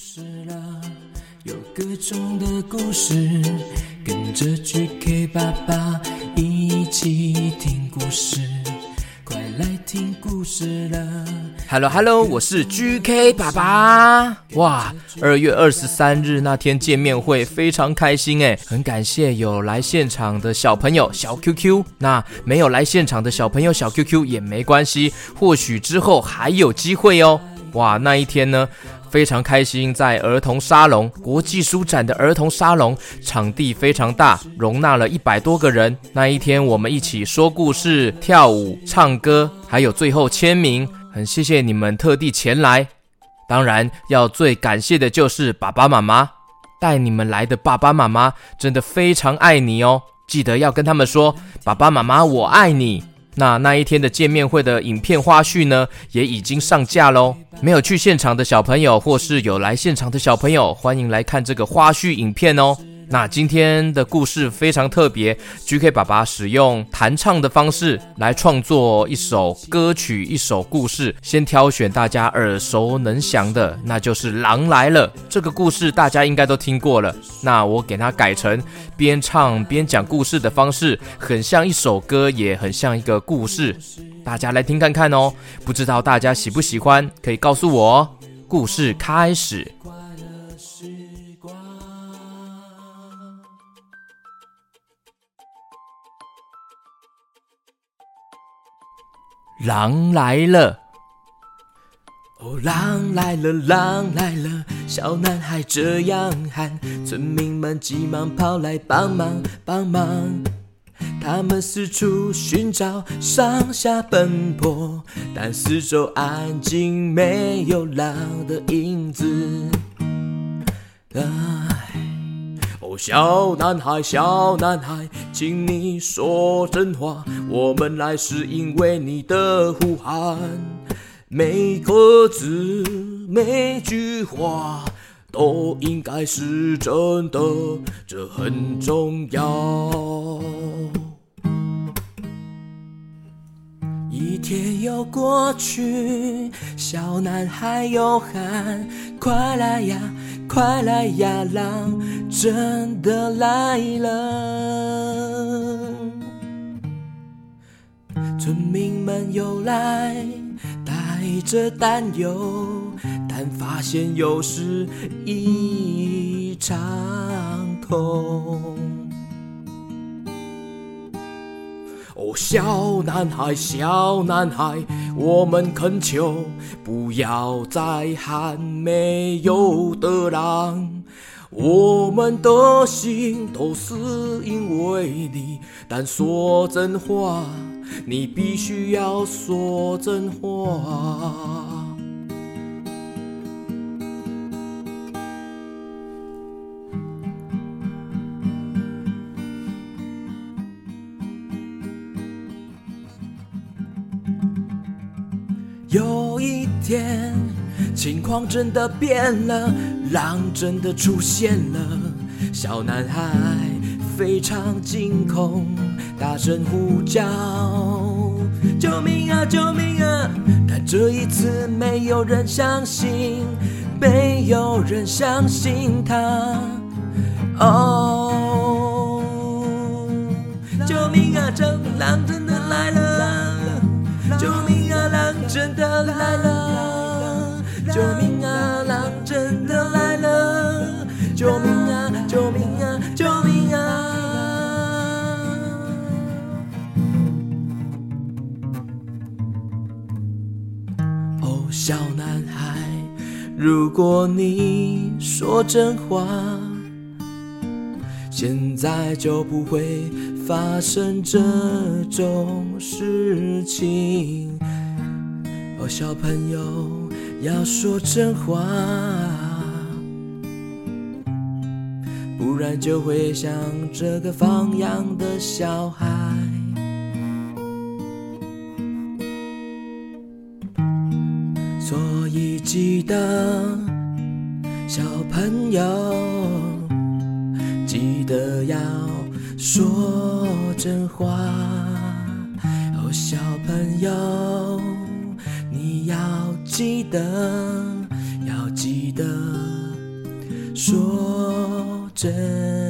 事了，有各种的故事，跟着 GK 爸爸一起听故事，快来听故事了。Hello Hello，我是 GK 爸爸。哇，二月二十三日那天见面会非常开心哎，很感谢有来现场的小朋友小 QQ，那没有来现场的小朋友小 QQ 也没关系，或许之后还有机会哦。哇，那一天呢，非常开心，在儿童沙龙国际书展的儿童沙龙，场地非常大，容纳了一百多个人。那一天，我们一起说故事、跳舞、唱歌，还有最后签名。很谢谢你们特地前来。当然，要最感谢的就是爸爸妈妈，带你们来的爸爸妈妈真的非常爱你哦。记得要跟他们说：“爸爸妈妈，我爱你。”那那一天的见面会的影片花絮呢，也已经上架喽。没有去现场的小朋友，或是有来现场的小朋友，欢迎来看这个花絮影片哦。那今天的故事非常特别，GK 爸爸使用弹唱的方式来创作一首歌曲，一首故事。先挑选大家耳熟能详的，那就是《狼来了》这个故事，大家应该都听过了。那我给它改成边唱边讲故事的方式，很像一首歌，也很像一个故事。大家来听看看哦，不知道大家喜不喜欢，可以告诉我。故事开始。狼来了！哦，狼来了，狼来了！小男孩这样喊，村民们急忙跑来帮忙，帮忙。他们四处寻找，上下奔波，但四周安静，没有狼的影子。啊。小男孩，小男孩，请你说真话。我们来是因为你的呼喊，每个字每句话都应该是真的，这很重要。一天又过去，小男孩又喊：“快来呀！”快来呀，狼真的来了！村民们又来，带着担忧，但发现又是一场空。小男孩，小男孩，我们恳求，不要再喊没有的狼。我们的心都是因为你，但说真话，你必须要说真话。有一天，情况真的变了，狼真的出现了。小男孩非常惊恐，大声呼叫：“救命啊，救命啊！”但这一次没有人相信，没有人相信他。哦，救命啊！这狼来了！救命啊！狼真的来了！救命啊！救命啊！救命啊！哦，小男孩，如果你说真话，现在就不会发生这种事情。小朋友要说真话，不然就会像这个放羊的小孩。所以记得，小朋友，记得要说真话。哦，小朋友。要记得要记得说真